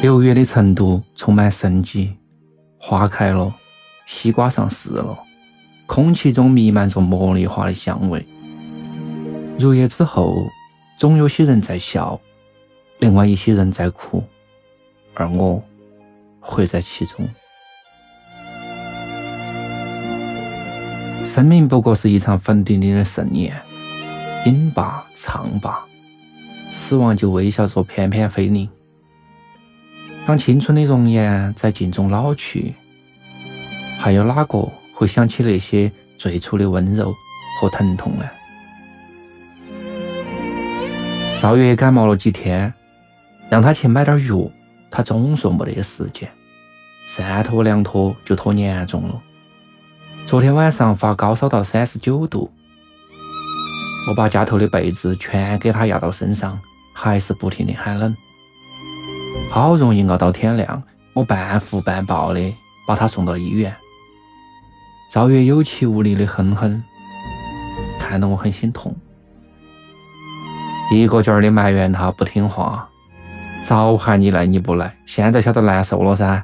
六月的成都充满生机，花开了，西瓜上市了，空气中弥漫着茉莉花的香味。入夜之后，总有些人在笑，另外一些人在哭，而我活在其中。生命不过是一场坟地里的盛宴，饮罢，唱罢，死亡就微笑着翩翩飞临。当青春的容颜在镜中老去，还有哪个会想起那些最初的温柔和疼痛呢？赵月感冒了几天，让他去买点药，他总说没得时间，三拖两拖就拖严重了。昨天晚上发高烧到三十九度，我把家头的被子全给他压到身上，还是不停的喊冷。好容易熬到天亮，我半扶半抱的把他送到医院。赵月有气无力的哼哼，看得我很心痛，一个劲儿的埋怨他不听话。早喊你来你不来，现在晓得难受了噻。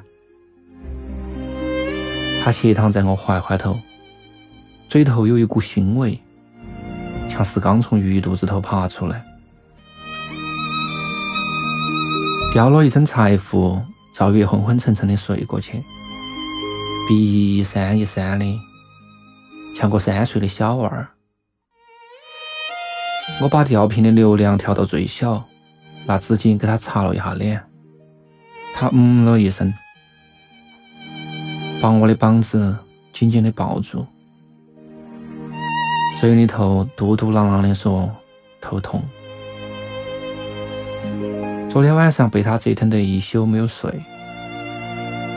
他斜躺在我怀怀头，嘴头有一股腥味，像是刚从鱼肚子头爬出来。掉了一身财富，赵月昏昏沉沉的睡过去，鼻翼一扇一扇的，像个三岁的小娃儿。我把吊瓶的流量调到最小，拿纸巾给他擦了一下脸，他嗯了一声，把我的膀子紧紧的抱住，嘴里头嘟嘟囔囔的说：“头痛。”昨天晚上被他折腾得一宿没有睡，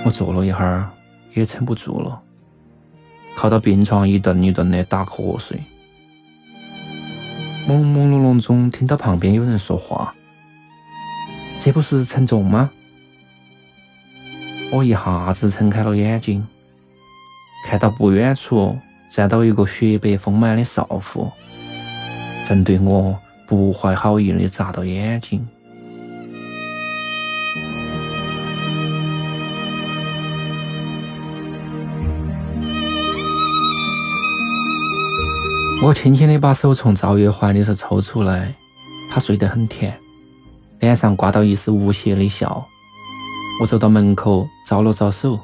我坐了一会儿也撑不住了，靠到病床一顿一顿的打瞌睡。朦朦胧胧中听到旁边有人说话：“这不是陈重吗？”我一下子撑开了眼睛，看到不远处站到一个雪白丰满的少妇，正对我不怀好意的眨到眼睛。我轻轻的把手从赵月怀里头抽出来，她睡得很甜，脸上挂到一丝无邪的笑。我走到门口，招了招手。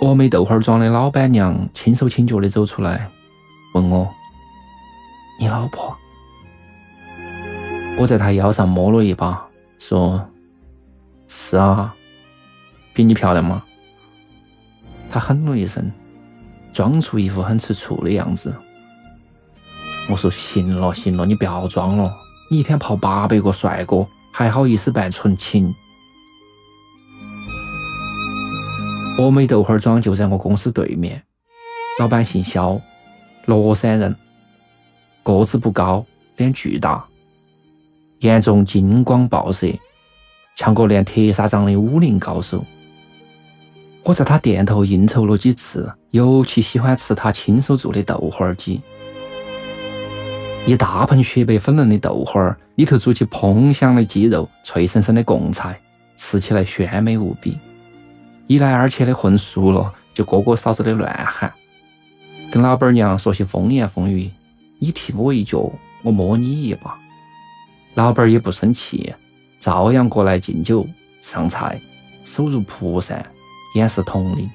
峨眉豆花庄的老板娘轻手轻脚的走出来，问我：“你老婆？”我在她腰上摸了一把，说：“是啊，比你漂亮吗？”她哼了一声，装出一副很吃醋的样子。我说行了行了，你不要装了，你一天泡八百个帅哥，还好意思办纯情？峨眉豆花庄就在我公司对面，老板姓肖，乐山人，个子不高，脸巨大，眼中金光爆射，像个练铁砂掌的武林高手。我在他店头应酬了几次，尤其喜欢吃他亲手做的豆花鸡。一大盆雪白粉嫩的豆花儿，里头煮起烹香的鸡肉、脆生生的贡菜，吃起来鲜美无比。一来二去的混熟了，就哥哥嫂子的乱喊，跟老板娘说些风言风语，你踢我一脚，我摸你一把。老板也不生气，照样过来敬酒上菜，手如蒲扇，眼似铜铃。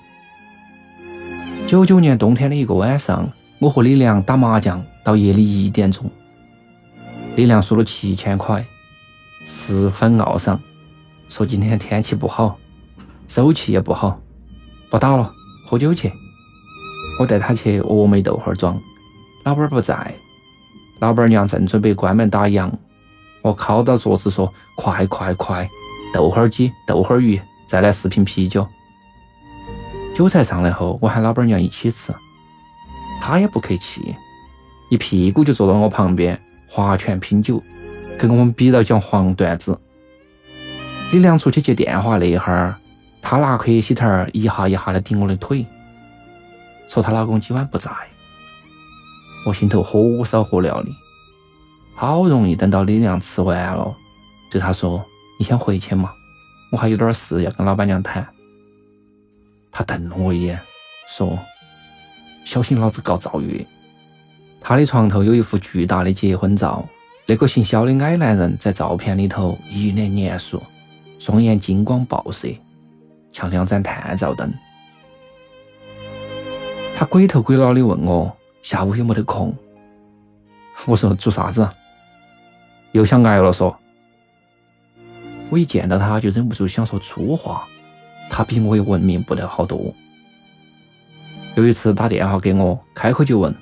九九年冬天的一个晚上，我和李良打麻将到夜里一点钟。李良输了七千块，十分懊丧，说今天天气不好，手气也不好，不打了，喝酒去。我带他去峨眉豆花庄，老板不在，老板娘正准备关门打烊，我靠到桌子说：“快快快，豆花鸡、豆花鱼，再来四瓶啤酒。”酒菜上来后，我喊老板娘一起吃，她也不客气，一屁股就坐到我旁边。划拳拼酒，跟我们比到讲黄段子。李良出去接电话那一会儿，他拿克西头一下一下的顶我的腿，说她老公今晚不在。我心头火烧火燎的，好容易等到李良吃完了，对他说：“你先回去嘛，我还有点事要跟老板娘谈。”他瞪了我一眼，说：“小心老子告赵月。”他的床头有一幅巨大的结婚照，那个姓肖的矮男人在照片里头一脸严肃，双眼金光爆射，像两盏探照灯。他鬼头鬼脑的问我下午有没得空，我说做啥子？又想挨了说。我一见到他就忍不住想说粗话，他比我也文明不得好多。有一次打电话给我，开口就问。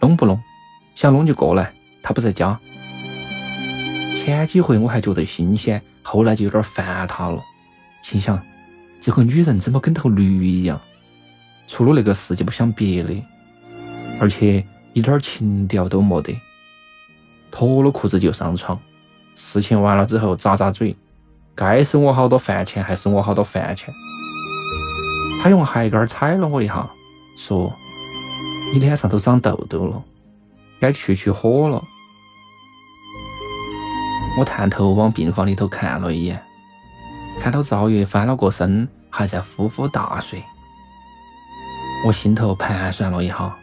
弄不弄？想弄就过来。他不在家。前几回我还觉得新鲜，后来就有点烦他了。心想，这个女人怎么跟头驴一样？除了那个事就不想别的，而且一点情调都没得。脱了裤子就上床。事情完了之后咂咂嘴，该收我好多饭钱还收我好多饭钱。他用鞋跟踩了我一下，说。你脸上都长痘痘了，该去去火了。我探头往病房里头看了一眼，看到赵月翻了个身，还在呼呼大睡。我心头盘算了一下，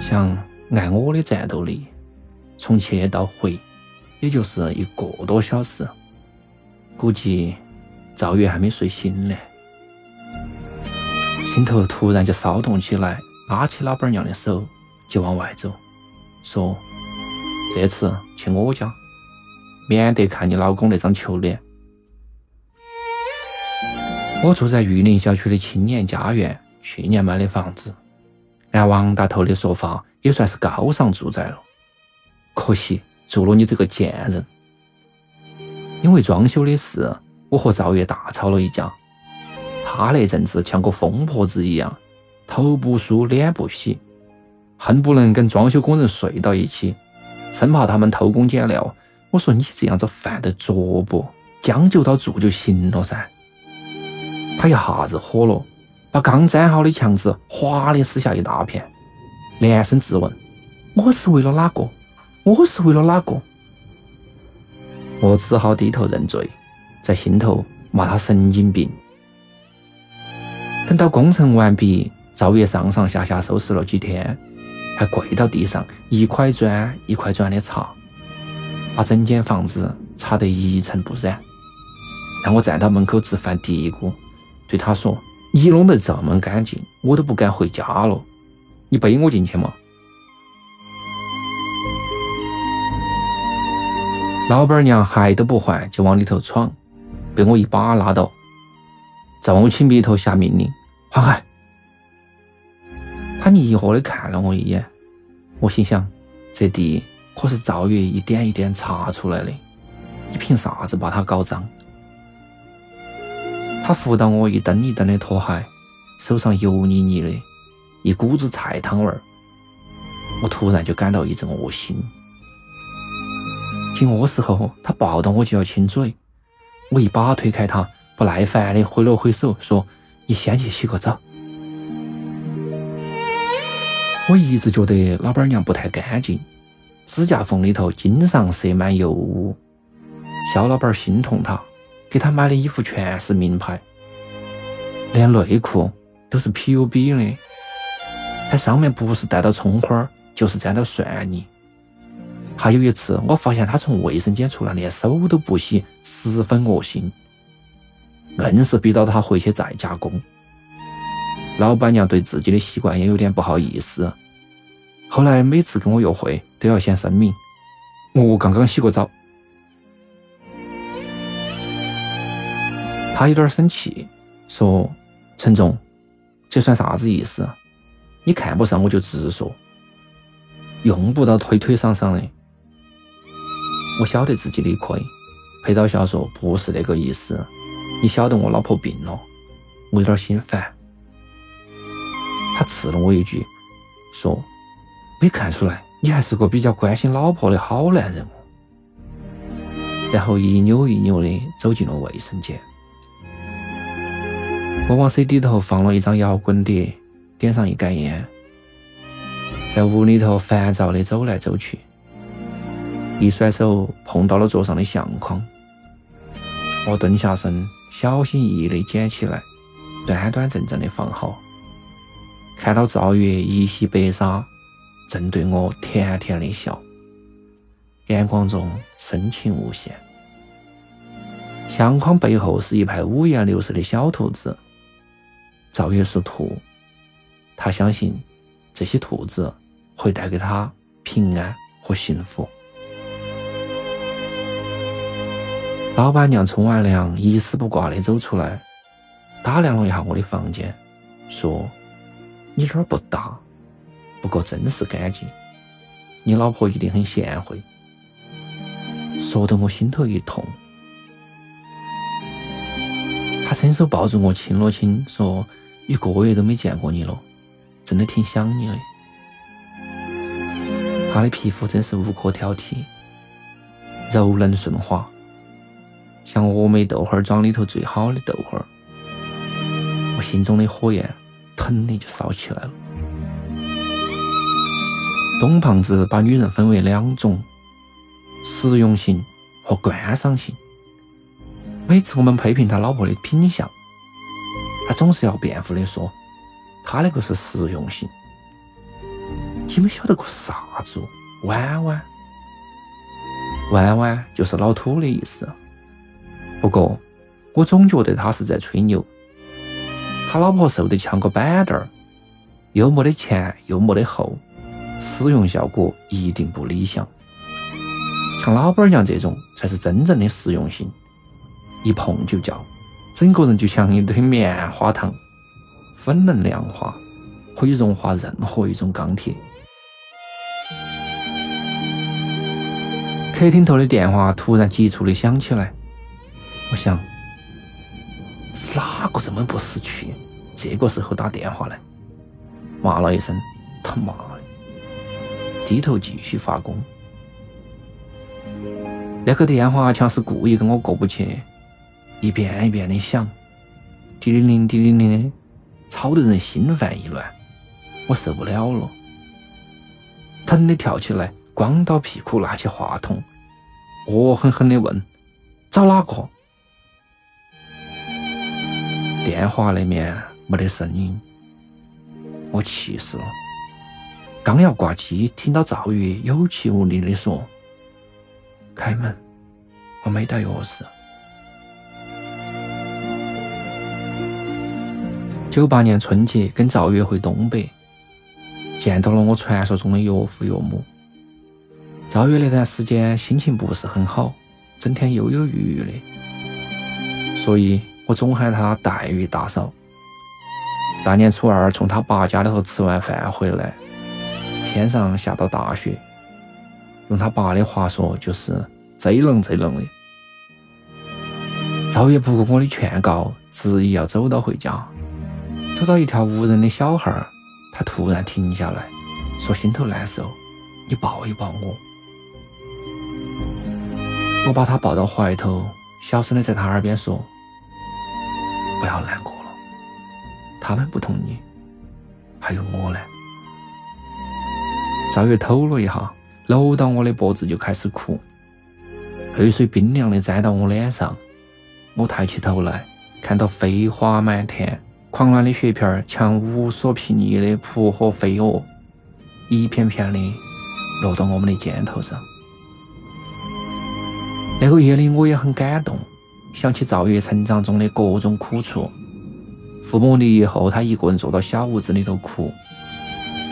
想按我的战斗力，从去到回，也就是一个多小时，估计赵月还没睡醒呢。心头突然就骚动起来。拉起老板娘的手就往外走，说：“这次去我家，免得看你老公那张球脸。”我住在玉林小区的青年家园，去年买的房子，按王大头的说法，也算是高尚住宅了。可惜住了你这个贱人！因为装修的事，我和赵月大吵了一架。他那阵子像个疯婆子一样。头不梳，脸不洗，恨不能跟装修工人睡到一起，生怕他们偷工减料。我说你这样子犯得着不？将就到住就行了噻。他一下子火了，把刚粘好的墙纸哗的撕下一大片，连声质问：“我是为了哪个？我是为了哪个？”我只好低头认罪，在心头骂他神经病。等到工程完毕。赵月上上下下收拾了几天，还跪到地上一块砖一块砖的擦，把整间房子擦得一尘不染。让我站到门口直犯嘀咕，对他说：“你弄得这么干净，我都不敢回家了。你背我进去嘛。”老板娘鞋都不换就往里头闯，被我一把拉倒，皱起眉头下命令：“换鞋。”他疑惑的看了我一眼，我心想，这地可是赵月一点一点擦出来的，你凭啥子把它搞脏？他扶到我一蹬一蹬的拖鞋，手上油腻腻的，一股子菜汤味儿，我突然就感到一阵恶心。进卧室后，他抱到我就要亲嘴，我一把推开他，不耐烦的挥了挥手，说：“你先去洗个澡。”我一直觉得老板娘不太干净，指甲缝里头经常塞满油污。肖老板心痛她，给她买的衣服全是名牌，连内裤都是 PUB 的，它上面不是带到葱花，就是沾到蒜泥。还有一次，我发现她从卫生间出来连手都不洗，十分恶心。硬是逼到他回去再加工。老板娘对自己的习惯也有点不好意思，后来每次跟我约会都要先声明，我刚刚洗过澡。他有点生气，说：“陈总，这算啥子意思？你看不上我就直说，用不到推推搡搡的。”我晓得自己理亏，陪到笑说：“不是那个意思，你晓得我老婆病了，我有点心烦。”他刺了我一句，说：“没看出来，你还是个比较关心老婆的好男人。”然后一扭一扭的走进了卫生间。我往 CD 头放了一张摇滚碟，点上一杆烟，在屋里头烦躁的走来走去，一甩手碰到了桌上的相框，我蹲下身，小心翼翼的捡起来，端端正正的放好。看到赵月一袭白纱，正对我甜甜的笑，眼光中深情无限。相框背后是一排五颜六色的小兔子。赵月属兔，他相信这些兔子会带给他平安和幸福。老板娘冲完凉，一丝不挂的走出来，打量了一下我的房间，说。你这儿不大，不过真是干净。你老婆一定很贤惠，说得我心头一痛。他伸手抱住我亲了亲，说：“一个月都没见过你了，真的挺想你的。”他的皮肤真是无可挑剔，柔嫩顺滑，像峨眉豆花庄里头最好的豆花。我心中的火焰。腾的就烧起来了。董胖子把女人分为两种：实用型和观赏型。每次我们批评他老婆的品相，他总是要辩护的说：“他那个是实用型。”你们晓得个啥子？弯弯，弯弯就是老土的意思。不过，我总觉得他是在吹牛。他老婆瘦得像个板凳儿，又没得前又没得后，使用效果一定不理想。像老板娘这种才是真正的实用性，一碰就叫，整个人就像一堆棉花糖，粉能量化，可以融化任何一种钢铁。客厅头的电话突然急促的响起来，我想。是哪个这么不识趣？这个时候打电话来，骂了一声“他妈的”，低头继续发功。那个电话像是故意跟我过不去，一遍一遍的响，滴铃铃、滴铃铃的，吵得人心烦意乱。我受不了了，腾的跳起来，光到屁股拿起话筒，恶狠狠的问：“找哪个？”电话那面没得声音，我气死了。刚要挂机，听到赵月有气无力的说：“开门，我没带钥匙。”九八年春节跟赵月回东北，见到了我传说中的岳父岳母。赵月那段时间心情不是很好，整天忧忧郁郁的，所以。我总喊他黛玉大嫂。大年初二从他爸家里头吃完饭回来，天上下到大雪，用他爸的话说就是贼冷贼冷的。赵月不顾我的劝告，执意要走到回家。走到一条无人的小巷，他突然停下来，说心头难受，你抱一抱我。我把他抱到怀头，小声的在他耳边说。不要难过，他们不同意，还有我呢。赵月抖了一下，搂到我的脖子就开始哭，泪水冰凉的沾到我脸上。我抬起头来，看到飞花满天，狂乱的雪片像无所匹逆的扑火飞蛾，一片片的落到我们的肩头上。那个夜里我也很感动，想起赵月成长中的各种苦楚。父母离异后，他一个人坐到小屋子里头哭，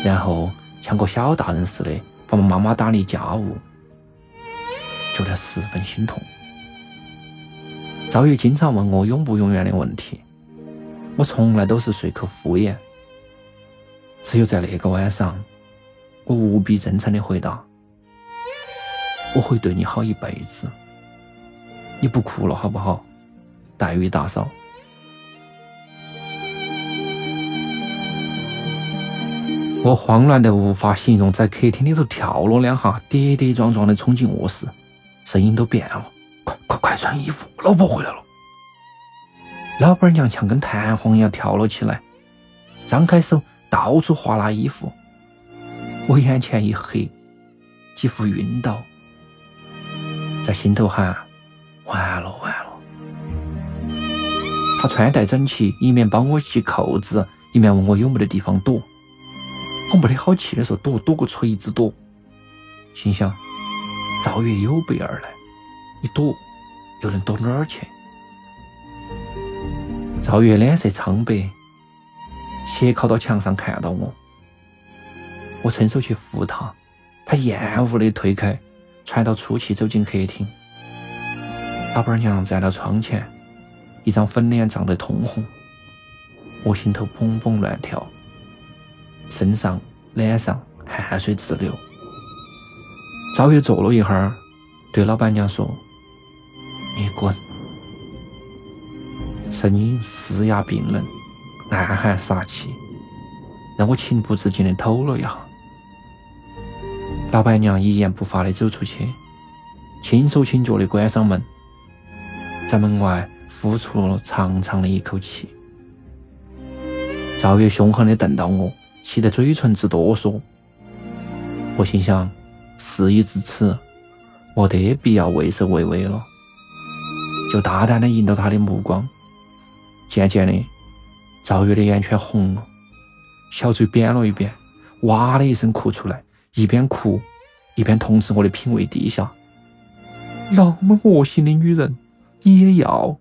然后像个小大人似的帮妈妈打理家务，觉得十分心痛。赵月经常问我永不永远的问题，我从来都是随口敷衍。只有在那个晚上，我无比真诚的回答：“我会对你好一辈子。你不哭了好不好，黛玉大嫂？”我慌乱的无法形容，在客厅里头跳了两下，跌跌撞撞的冲进卧室，声音都变了：“快快快穿衣服，老婆回来了！”老板娘像跟弹簧一样跳了起来，张开手到处划拉衣服。我眼前一黑，几乎晕倒，在心头喊：“完了完了！”她穿戴整齐，一面帮我系扣子，一面问我有没得地方躲。我没得好气的说躲躲个锤子躲，心想赵月有备而来，你躲又能躲哪儿去？赵月脸色苍白，斜靠到墙上看到我，我伸手去扶他，他厌恶的推开，喘到粗气走进客厅。老板娘站到窗前，一张粉脸涨得通红，我心头砰砰乱跳。身上、脸上汗水直流。赵月坐了一会儿，对老板娘说：“你滚！”声音嘶哑冰冷，暗含杀气，让我情不自禁的抖了一下。老板娘一言不发的走出去，轻手轻脚的关上门，在门外呼出了长长的一口气。赵月凶狠的瞪到我。气得嘴唇直哆嗦，我心想，事已至此，没得必要畏首畏尾了，就大胆的迎到他的目光。渐渐的，赵月的眼圈红了，小嘴扁了一边，哇的一声哭出来，一边哭一边痛斥我的品味低下。那么恶心的女人，你也要？